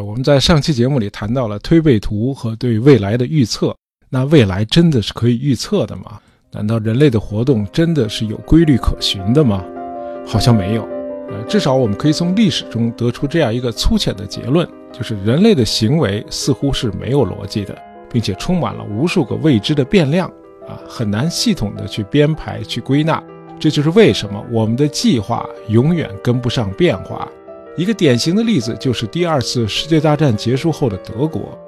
我们在上期节目里谈到了推背图和对未来的预测。那未来真的是可以预测的吗？难道人类的活动真的是有规律可循的吗？好像没有。呃，至少我们可以从历史中得出这样一个粗浅的结论，就是人类的行为似乎是没有逻辑的，并且充满了无数个未知的变量啊，很难系统的去编排、去归纳。这就是为什么我们的计划永远跟不上变化。一个典型的例子就是第二次世界大战结束后的德国，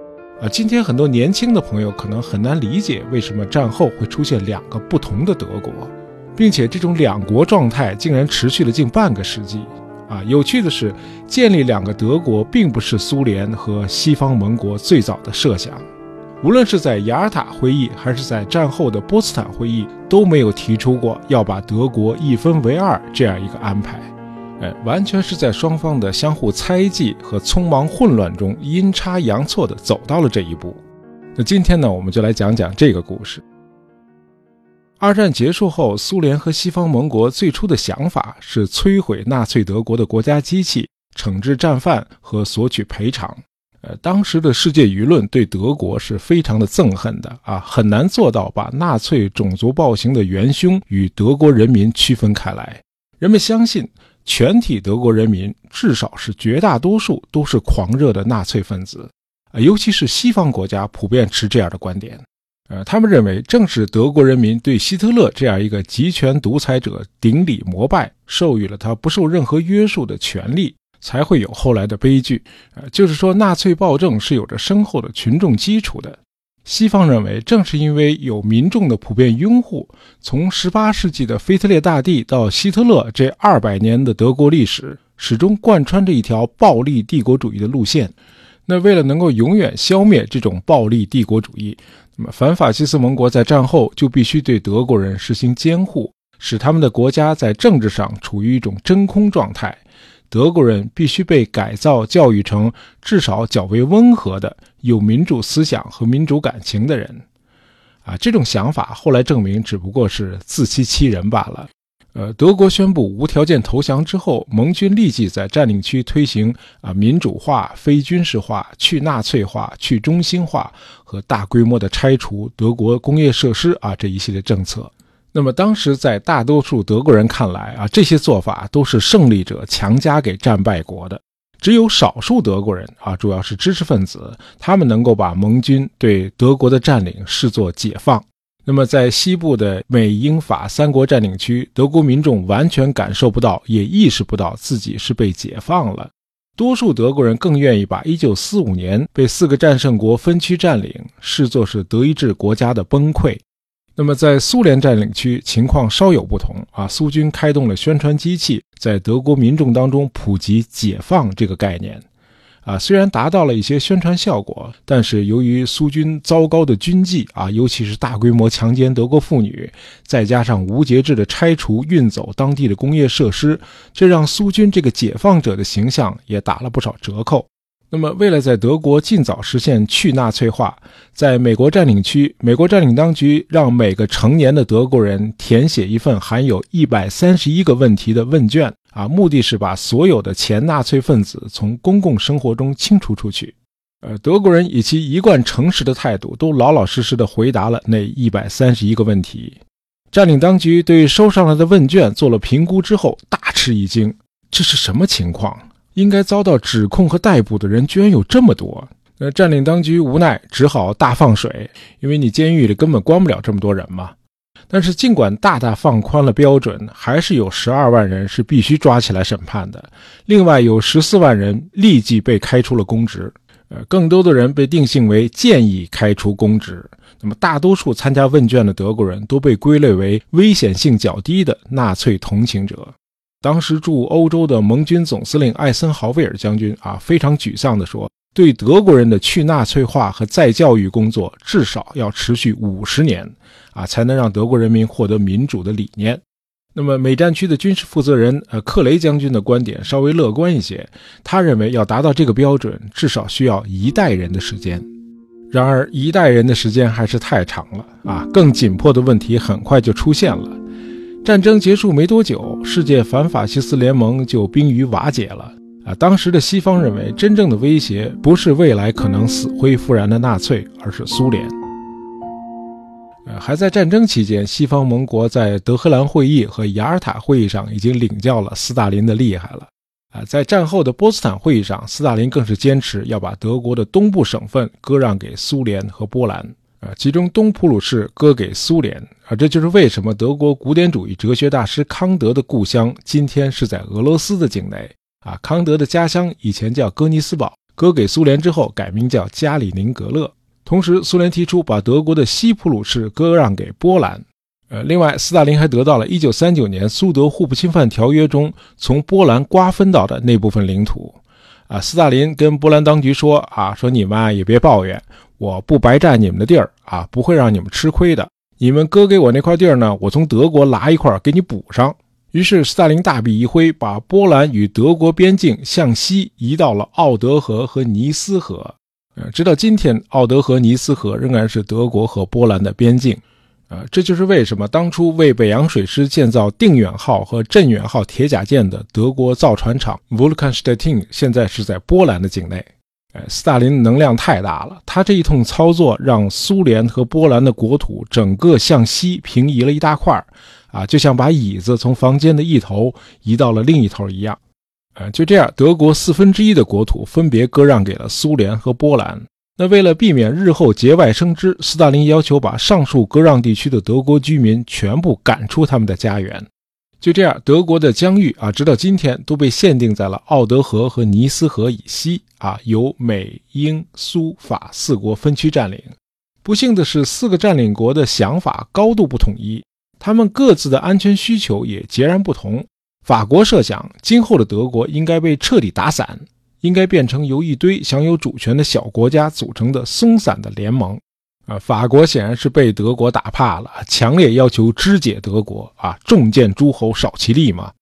啊，今天很多年轻的朋友可能很难理解为什么战后会出现两个不同的德国，并且这种两国状态竟然持续了近半个世纪。啊，有趣的是，建立两个德国并不是苏联和西方盟国最早的设想，无论是在雅尔塔会议还是在战后的波茨坦会议，都没有提出过要把德国一分为二这样一个安排。哎，完全是在双方的相互猜忌和匆忙混乱中阴差阳错地走到了这一步。那今天呢，我们就来讲讲这个故事。二战结束后，苏联和西方盟国最初的想法是摧毁纳粹德国的国家机器，惩治战犯和索取赔偿。呃，当时的世界舆论对德国是非常的憎恨的啊，很难做到把纳粹种族暴行的元凶与德国人民区分开来。人们相信。全体德国人民，至少是绝大多数，都是狂热的纳粹分子，啊，尤其是西方国家普遍持这样的观点，呃，他们认为正是德国人民对希特勒这样一个极权独裁者顶礼膜拜，授予了他不受任何约束的权利，才会有后来的悲剧，呃，就是说纳粹暴政是有着深厚的群众基础的。西方认为，正是因为有民众的普遍拥护，从18世纪的腓特烈大帝到希特勒这二百年的德国历史，始终贯穿着一条暴力帝国主义的路线。那为了能够永远消灭这种暴力帝国主义，那么反法西斯盟国在战后就必须对德国人实行监护，使他们的国家在政治上处于一种真空状态。德国人必须被改造、教育成至少较为温和的、有民主思想和民主感情的人。啊，这种想法后来证明只不过是自欺欺人罢了。呃，德国宣布无条件投降之后，盟军立即在占领区推行啊民主化、非军事化、去纳粹化、去中心化和大规模的拆除德国工业设施啊这一系列政策。那么当时在大多数德国人看来啊，这些做法都是胜利者强加给战败国的。只有少数德国人啊，主要是知识分子，他们能够把盟军对德国的占领视作解放。那么在西部的美英法三国占领区，德国民众完全感受不到，也意识不到自己是被解放了。多数德国人更愿意把1945年被四个战胜国分区占领视作是德意志国家的崩溃。那么，在苏联占领区情况稍有不同啊。苏军开动了宣传机器，在德国民众当中普及“解放”这个概念，啊，虽然达到了一些宣传效果，但是由于苏军糟糕的军纪啊，尤其是大规模强奸德国妇女，再加上无节制的拆除、运走当地的工业设施，这让苏军这个解放者的形象也打了不少折扣。那么，为了在德国尽早实现去纳粹化，在美国占领区，美国占领当局让每个成年的德国人填写一份含有一百三十一个问题的问卷，啊，目的是把所有的前纳粹分子从公共生活中清除出去。呃，德国人以其一贯诚实的态度，都老老实实的回答了那一百三十一个问题。占领当局对收上来的问卷做了评估之后，大吃一惊：这是什么情况？应该遭到指控和逮捕的人居然有这么多，那占领当局无奈只好大放水，因为你监狱里根本关不了这么多人嘛。但是尽管大大放宽了标准，还是有十二万人是必须抓起来审判的，另外有十四万人立即被开除了公职，呃，更多的人被定性为建议开除公职。那么大多数参加问卷的德国人都被归类为危险性较低的纳粹同情者。当时驻欧洲的盟军总司令艾森豪威尔将军啊，非常沮丧地说：“对德国人的去纳粹化和再教育工作，至少要持续五十年，啊，才能让德国人民获得民主的理念。”那么，美战区的军事负责人呃克雷将军的观点稍微乐观一些，他认为要达到这个标准，至少需要一代人的时间。然而，一代人的时间还是太长了啊！更紧迫的问题很快就出现了。战争结束没多久，世界反法西斯联盟就濒于瓦解了。啊，当时的西方认为，真正的威胁不是未来可能死灰复燃的纳粹，而是苏联。呃，还在战争期间，西方盟国在德黑兰会议和雅尔塔会议上已经领教了斯大林的厉害了。啊，在战后的波茨坦会议上，斯大林更是坚持要把德国的东部省份割让给苏联和波兰。啊，其中东普鲁士割给苏联。啊，这就是为什么德国古典主义哲学大师康德的故乡今天是在俄罗斯的境内。啊，康德的家乡以前叫哥尼斯堡，割给苏联之后改名叫加里宁格勒。同时，苏联提出把德国的西普鲁士割让给波兰。呃，另外，斯大林还得到了1939年苏德互不侵犯条约中从波兰瓜分到的那部分领土。啊，斯大林跟波兰当局说：“啊，说你们也别抱怨，我不白占你们的地儿啊，不会让你们吃亏的。你们割给我那块地儿呢，我从德国拿一块给你补上。”于是，斯大林大笔一挥，把波兰与德国边境向西移到了奥德河和尼斯河。呃，直到今天，奥德河、尼斯河仍然是德国和波兰的边境。呃，这就是为什么当初为北洋水师建造定远号和镇远号铁甲舰的德国造船厂 Vulkanstein 现在是在波兰的境内。斯大林能量太大了，他这一通操作让苏联和波兰的国土整个向西平移了一大块，啊，就像把椅子从房间的一头移到了另一头一样。呃，就这样，德国四分之一的国土分别割让给了苏联和波兰。那为了避免日后节外生枝，斯大林要求把上述割让地区的德国居民全部赶出他们的家园。就这样，德国的疆域啊，直到今天都被限定在了奥德河和尼斯河以西啊，由美、英、苏、法四国分区占领。不幸的是，四个占领国的想法高度不统一，他们各自的安全需求也截然不同。法国设想，今后的德国应该被彻底打散，应该变成由一堆享有主权的小国家组成的松散的联盟。啊，法国显然是被德国打怕了，强烈要求肢解德国。啊，重剑诸侯少其力嘛。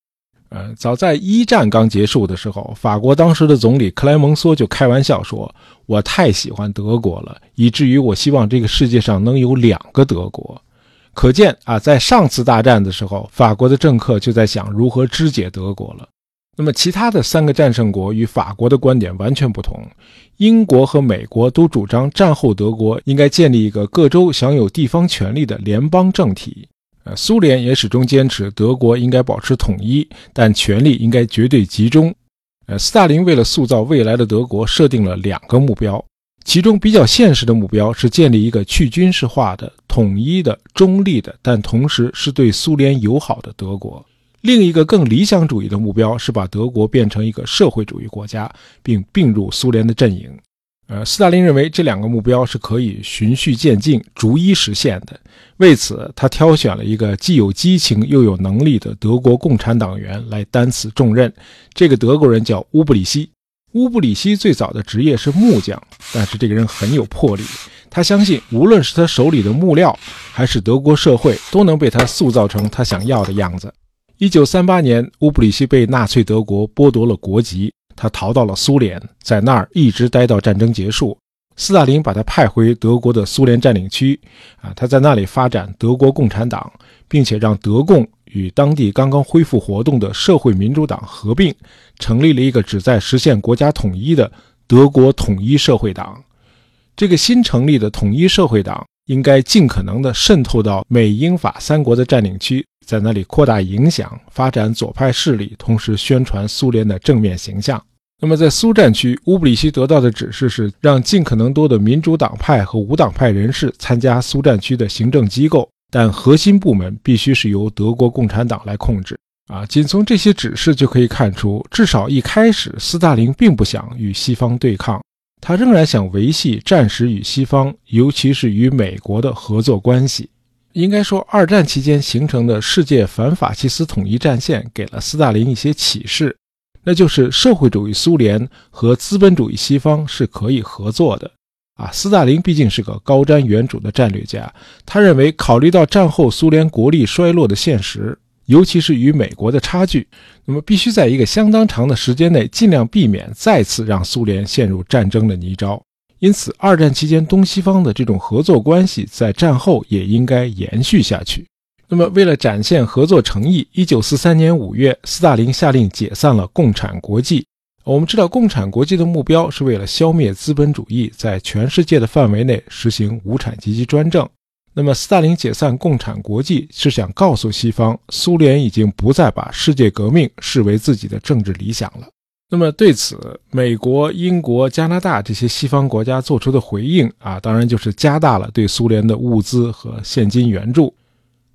呃，早在一战刚结束的时候，法国当时的总理克莱蒙梭就开玩笑说：“我太喜欢德国了，以至于我希望这个世界上能有两个德国。”可见啊，在上次大战的时候，法国的政客就在想如何肢解德国了。那么，其他的三个战胜国与法国的观点完全不同。英国和美国都主张战后德国应该建立一个各州享有地方权力的联邦政体。呃，苏联也始终坚持德国应该保持统一，但权力应该绝对集中。呃，斯大林为了塑造未来的德国，设定了两个目标。其中比较现实的目标是建立一个去军事化的、统一的、中立的，但同时是对苏联友好的德国。另一个更理想主义的目标是把德国变成一个社会主义国家，并并入苏联的阵营。呃，斯大林认为这两个目标是可以循序渐进、逐一实现的。为此，他挑选了一个既有激情又有能力的德国共产党员来担此重任。这个德国人叫乌布里希。乌布里希最早的职业是木匠，但是这个人很有魄力。他相信，无论是他手里的木料，还是德国社会，都能被他塑造成他想要的样子。一九三八年，乌布里希被纳粹德国剥夺了国籍，他逃到了苏联，在那儿一直待到战争结束。斯大林把他派回德国的苏联占领区，啊，他在那里发展德国共产党，并且让德共。与当地刚刚恢复活动的社会民主党合并，成立了一个旨在实现国家统一的德国统一社会党。这个新成立的统一社会党应该尽可能的渗透到美英法三国的占领区，在那里扩大影响，发展左派势力，同时宣传苏联的正面形象。那么，在苏战区，乌布里希得到的指示是让尽可能多的民主党派和无党派人士参加苏战区的行政机构。但核心部门必须是由德国共产党来控制啊！仅从这些指示就可以看出，至少一开始，斯大林并不想与西方对抗，他仍然想维系战时与西方，尤其是与美国的合作关系。应该说，二战期间形成的世界反法西斯统一战线给了斯大林一些启示，那就是社会主义苏联和资本主义西方是可以合作的。啊，斯大林毕竟是个高瞻远瞩的战略家，他认为，考虑到战后苏联国力衰落的现实，尤其是与美国的差距，那么必须在一个相当长的时间内，尽量避免再次让苏联陷入战争的泥沼。因此，二战期间东西方的这种合作关系，在战后也应该延续下去。那么，为了展现合作诚意，一九四三年五月，斯大林下令解散了共产国际。我们知道，共产国际的目标是为了消灭资本主义，在全世界的范围内实行无产阶级专政。那么，斯大林解散共产国际是想告诉西方，苏联已经不再把世界革命视为自己的政治理想了。那么，对此，美国、英国、加拿大这些西方国家做出的回应啊，当然就是加大了对苏联的物资和现金援助。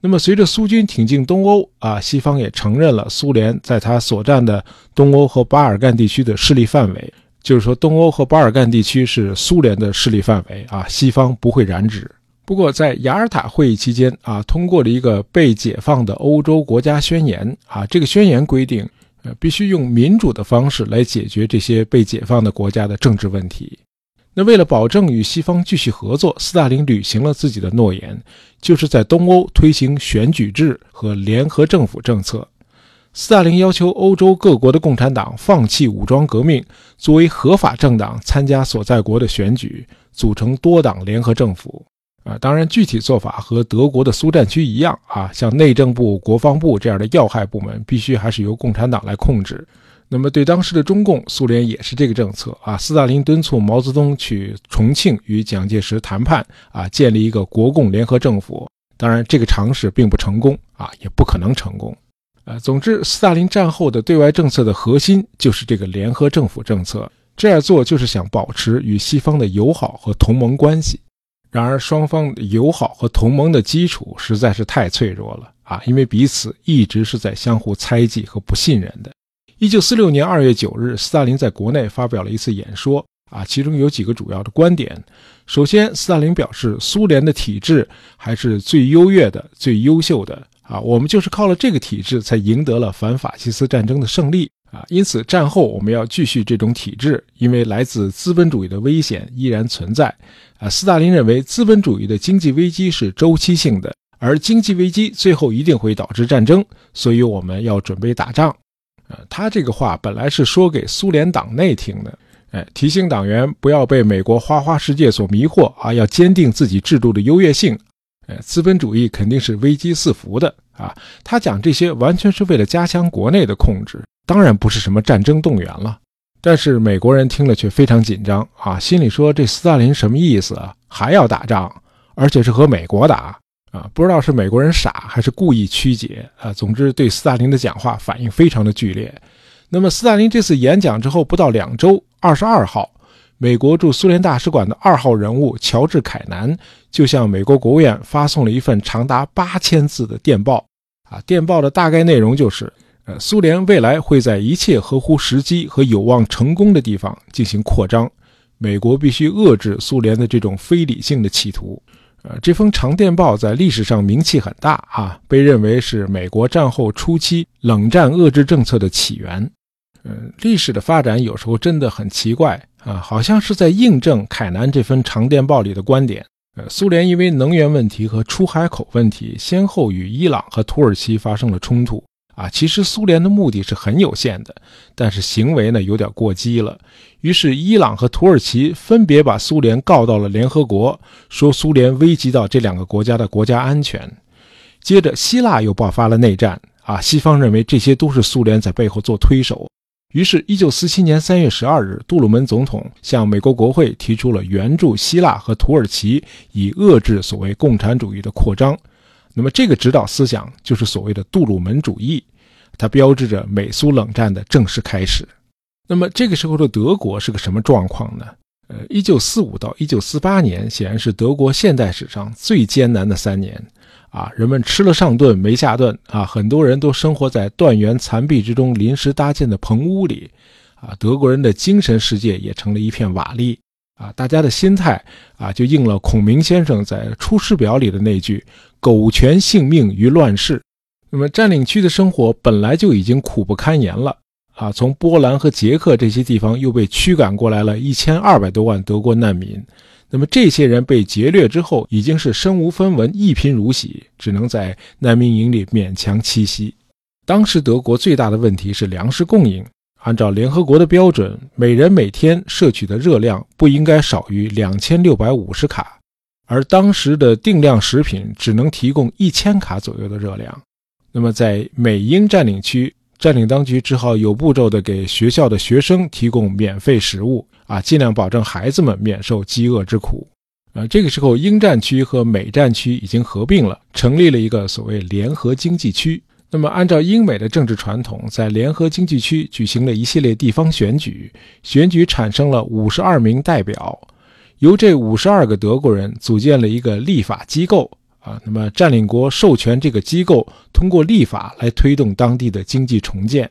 那么，随着苏军挺进东欧啊，西方也承认了苏联在他所占的东欧和巴尔干地区的势力范围，就是说，东欧和巴尔干地区是苏联的势力范围啊，西方不会染指。不过，在雅尔塔会议期间啊，通过了一个被解放的欧洲国家宣言啊。这个宣言规定，呃，必须用民主的方式来解决这些被解放的国家的政治问题。那为了保证与西方继续合作，斯大林履行了自己的诺言，就是在东欧推行选举制和联合政府政策。斯大林要求欧洲各国的共产党放弃武装革命，作为合法政党参加所在国的选举，组成多党联合政府。啊，当然，具体做法和德国的苏战区一样啊，像内政部、国防部这样的要害部门，必须还是由共产党来控制。那么，对当时的中共，苏联也是这个政策啊。斯大林敦促毛泽东去重庆与蒋介石谈判啊，建立一个国共联合政府。当然，这个尝试并不成功啊，也不可能成功。呃，总之，斯大林战后的对外政策的核心就是这个联合政府政策。这样做就是想保持与西方的友好和同盟关系。然而，双方友好和同盟的基础实在是太脆弱了啊！因为彼此一直是在相互猜忌和不信任的。一九四六年二月九日，斯大林在国内发表了一次演说啊，其中有几个主要的观点。首先，斯大林表示，苏联的体制还是最优越的、最优秀的啊，我们就是靠了这个体制才赢得了反法西斯战争的胜利。啊，因此战后我们要继续这种体制，因为来自资本主义的危险依然存在。啊，斯大林认为资本主义的经济危机是周期性的，而经济危机最后一定会导致战争，所以我们要准备打仗。啊，他这个话本来是说给苏联党内听的，哎，提醒党员不要被美国花花世界所迷惑啊，要坚定自己制度的优越性。资本主义肯定是危机四伏的啊，他讲这些完全是为了加强国内的控制。当然不是什么战争动员了，但是美国人听了却非常紧张啊，心里说这斯大林什么意思啊？还要打仗，而且是和美国打啊？不知道是美国人傻还是故意曲解啊？总之，对斯大林的讲话反应非常的剧烈。那么，斯大林这次演讲之后不到两周，二十二号，美国驻苏联大使馆的二号人物乔治·凯南就向美国国务院发送了一份长达八千字的电报啊，电报的大概内容就是。呃，苏联未来会在一切合乎时机和有望成功的地方进行扩张，美国必须遏制苏联的这种非理性的企图。呃，这封长电报在历史上名气很大啊，被认为是美国战后初期冷战遏制政策的起源。嗯，历史的发展有时候真的很奇怪啊，好像是在印证凯南这份长电报里的观点。呃，苏联因为能源问题和出海口问题，先后与伊朗和土耳其发生了冲突。啊，其实苏联的目的是很有限的，但是行为呢有点过激了。于是伊朗和土耳其分别把苏联告到了联合国，说苏联危及到这两个国家的国家安全。接着希腊又爆发了内战，啊，西方认为这些都是苏联在背后做推手。于是，1947年3月12日，杜鲁门总统向美国国会提出了援助希腊和土耳其，以遏制所谓共产主义的扩张。那么，这个指导思想就是所谓的杜鲁门主义，它标志着美苏冷战的正式开始。那么，这个时候的德国是个什么状况呢？呃，一九四五到一九四八年显然是德国现代史上最艰难的三年啊！人们吃了上顿没下顿啊！很多人都生活在断垣残壁之中临时搭建的棚屋里啊！德国人的精神世界也成了一片瓦砾。啊，大家的心态啊，就应了孔明先生在《出师表》里的那句“苟全性命于乱世”。那么，占领区的生活本来就已经苦不堪言了啊！从波兰和捷克这些地方又被驱赶过来了一千二百多万德国难民。那么，这些人被劫掠之后，已经是身无分文、一贫如洗，只能在难民营里勉强栖息。当时德国最大的问题是粮食供应。按照联合国的标准，每人每天摄取的热量不应该少于两千六百五十卡，而当时的定量食品只能提供一千卡左右的热量。那么，在美英占领区，占领当局只好有步骤地给学校的学生提供免费食物啊，尽量保证孩子们免受饥饿之苦。啊，这个时候英战区和美战区已经合并了，成立了一个所谓联合经济区。那么，按照英美的政治传统，在联合经济区举行了一系列地方选举，选举产生了五十二名代表，由这五十二个德国人组建了一个立法机构啊。那么，占领国授权这个机构通过立法来推动当地的经济重建。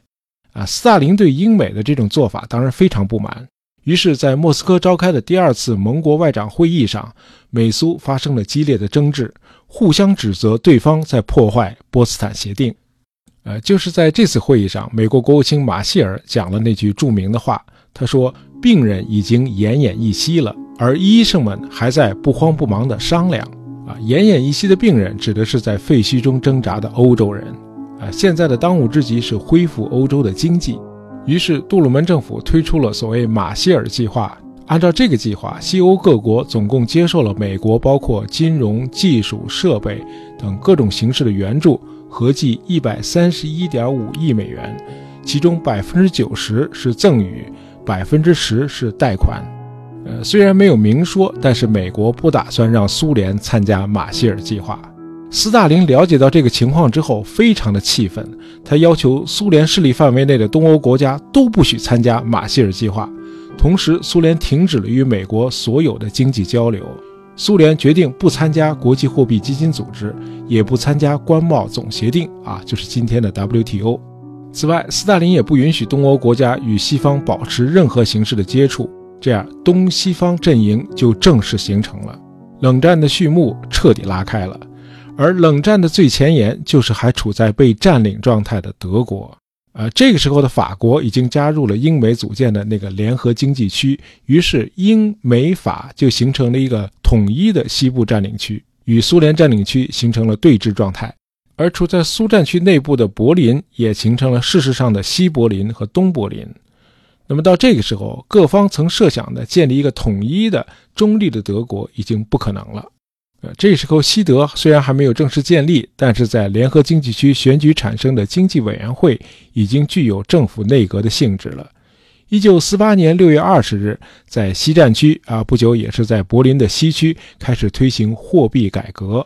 啊，斯大林对英美的这种做法当然非常不满，于是，在莫斯科召开的第二次盟国外长会议上，美苏发生了激烈的争执，互相指责对方在破坏波茨坦协定。呃，就是在这次会议上，美国国务卿马歇尔讲了那句著名的话。他说：“病人已经奄奄一息了，而医生们还在不慌不忙地商量。”啊，奄奄一息的病人指的是在废墟中挣扎的欧洲人。啊，现在的当务之急是恢复欧洲的经济。于是，杜鲁门政府推出了所谓马歇尔计划。按照这个计划，西欧各国总共接受了美国包括金融、技术、设备等各种形式的援助。合计一百三十一点五亿美元，其中百分之九十是赠与，百分之十是贷款。呃，虽然没有明说，但是美国不打算让苏联参加马歇尔计划。斯大林了解到这个情况之后，非常的气愤，他要求苏联势力范围内的东欧国家都不许参加马歇尔计划，同时苏联停止了与美国所有的经济交流。苏联决定不参加国际货币基金组织，也不参加关贸总协定啊，就是今天的 WTO。此外，斯大林也不允许东欧国家与西方保持任何形式的接触，这样东西方阵营就正式形成了，冷战的序幕彻底拉开了。而冷战的最前沿就是还处在被占领状态的德国。呃，这个时候的法国已经加入了英美组建的那个联合经济区，于是英美法就形成了一个统一的西部占领区，与苏联占领区形成了对峙状态。而处在苏战区内部的柏林也形成了事实上的西柏林和东柏林。那么到这个时候，各方曾设想的建立一个统一的中立的德国已经不可能了。呃，这时候西德虽然还没有正式建立，但是在联合经济区选举产生的经济委员会已经具有政府内阁的性质了。一九四八年六月二十日，在西战区啊，不久也是在柏林的西区开始推行货币改革，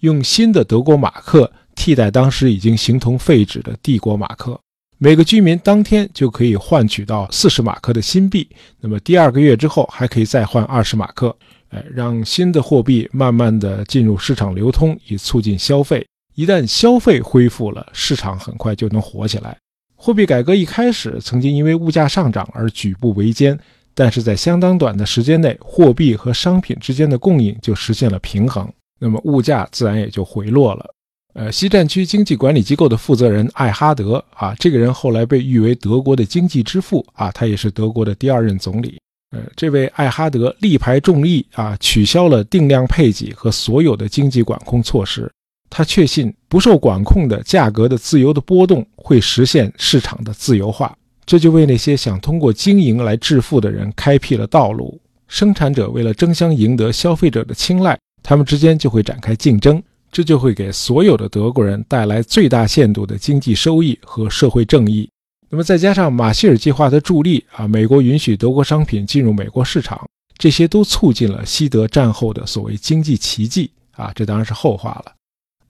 用新的德国马克替代当时已经形同废纸的帝国马克，每个居民当天就可以换取到四十马克的新币，那么第二个月之后还可以再换二十马克。哎，让新的货币慢慢的进入市场流通，以促进消费。一旦消费恢复了，市场很快就能活起来。货币改革一开始曾经因为物价上涨而举步维艰，但是在相当短的时间内，货币和商品之间的供应就实现了平衡，那么物价自然也就回落了。呃，西战区经济管理机构的负责人艾哈德啊，这个人后来被誉为德国的经济之父啊，他也是德国的第二任总理。呃，这位艾哈德力排众议啊，取消了定量配给和所有的经济管控措施。他确信不受管控的价格的自由的波动会实现市场的自由化，这就为那些想通过经营来致富的人开辟了道路。生产者为了争相赢得消费者的青睐，他们之间就会展开竞争，这就会给所有的德国人带来最大限度的经济收益和社会正义。那么再加上马歇尔计划的助力啊，美国允许德国商品进入美国市场，这些都促进了西德战后的所谓经济奇迹啊，这当然是后话了。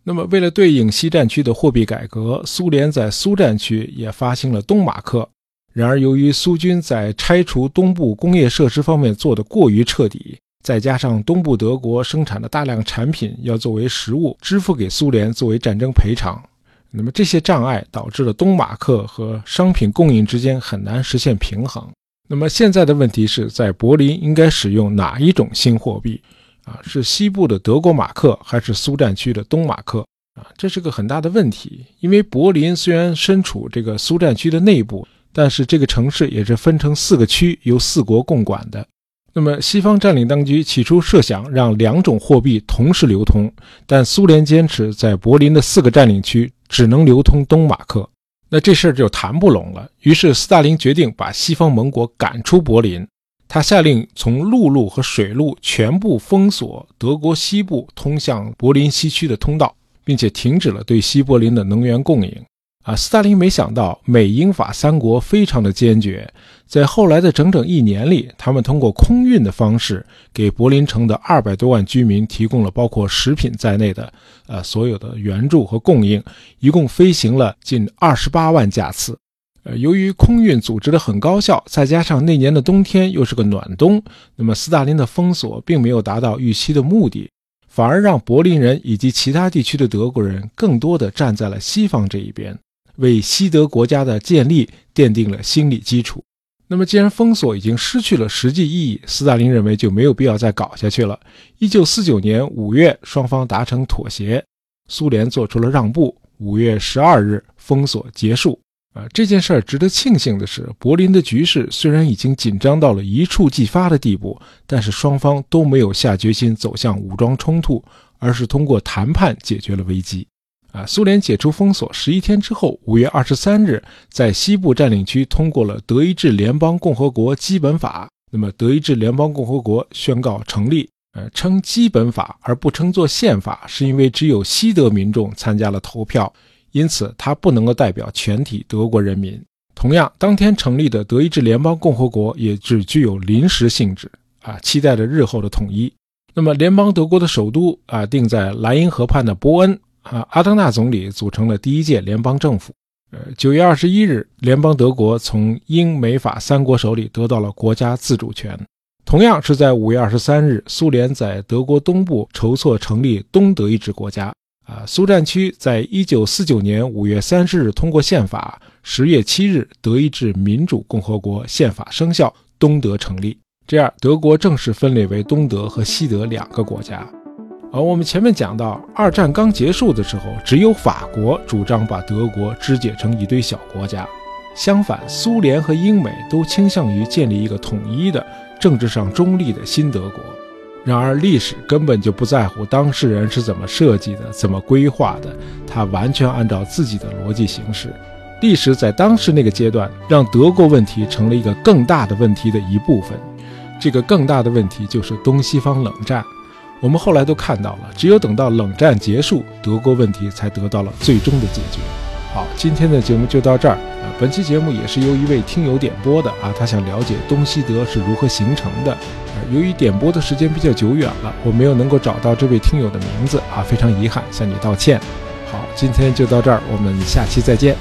那么为了对应西战区的货币改革，苏联在苏战区也发行了东马克。然而由于苏军在拆除东部工业设施方面做得过于彻底，再加上东部德国生产的大量产品要作为实物支付给苏联作为战争赔偿。那么这些障碍导致了东马克和商品供应之间很难实现平衡。那么现在的问题是在柏林应该使用哪一种新货币？啊，是西部的德国马克还是苏战区的东马克？啊，这是个很大的问题。因为柏林虽然身处这个苏战区的内部，但是这个城市也是分成四个区，由四国共管的。那么，西方占领当局起初设想让两种货币同时流通，但苏联坚持在柏林的四个占领区只能流通东马克，那这事儿就谈不拢了。于是，斯大林决定把西方盟国赶出柏林，他下令从陆路和水路全部封锁德国西部通向柏林西区的通道，并且停止了对西柏林的能源供应。啊，斯大林没想到美英法三国非常的坚决，在后来的整整一年里，他们通过空运的方式，给柏林城的二百多万居民提供了包括食品在内的呃所有的援助和供应，一共飞行了近二十八万架次。呃，由于空运组织的很高效，再加上那年的冬天又是个暖冬，那么斯大林的封锁并没有达到预期的目的，反而让柏林人以及其他地区的德国人更多的站在了西方这一边。为西德国家的建立奠定了心理基础。那么，既然封锁已经失去了实际意义，斯大林认为就没有必要再搞下去了。一九四九年五月，双方达成妥协，苏联做出了让步。五月十二日，封锁结束。啊，这件事儿值得庆幸的是，柏林的局势虽然已经紧张到了一触即发的地步，但是双方都没有下决心走向武装冲突，而是通过谈判解决了危机。啊，苏联解除封锁十一天之后，五月二十三日，在西部占领区通过了《德意志联邦共和国基本法》。那么，德意志联邦共和国宣告成立。呃，称基本法而不称作宪法，是因为只有西德民众参加了投票，因此它不能够代表全体德国人民。同样，当天成立的德意志联邦共和国也只具有临时性质。啊，期待着日后的统一。那么，联邦德国的首都啊，定在莱茵河畔的波恩。啊，阿登纳总理组成了第一届联邦政府。呃，九月二十一日，联邦德国从英美法三国手里得到了国家自主权。同样是在五月二十三日，苏联在德国东部筹措成立东德意志国家。啊，苏战区在一九四九年五月三十日通过宪法，十月七日，德意志民主共和国宪法生效，东德成立。这样，德国正式分裂为东德和西德两个国家。而我们前面讲到，二战刚结束的时候，只有法国主张把德国肢解成一堆小国家。相反，苏联和英美都倾向于建立一个统一的、政治上中立的新德国。然而，历史根本就不在乎当事人是怎么设计的、怎么规划的，它完全按照自己的逻辑行事。历史在当时那个阶段，让德国问题成了一个更大的问题的一部分。这个更大的问题就是东西方冷战。我们后来都看到了，只有等到冷战结束，德国问题才得到了最终的解决。好，今天的节目就到这儿啊。本期节目也是由一位听友点播的啊，他想了解东西德是如何形成的。啊，由于点播的时间比较久远了，我没有能够找到这位听友的名字啊，非常遗憾，向你道歉。好，今天就到这儿，我们下期再见。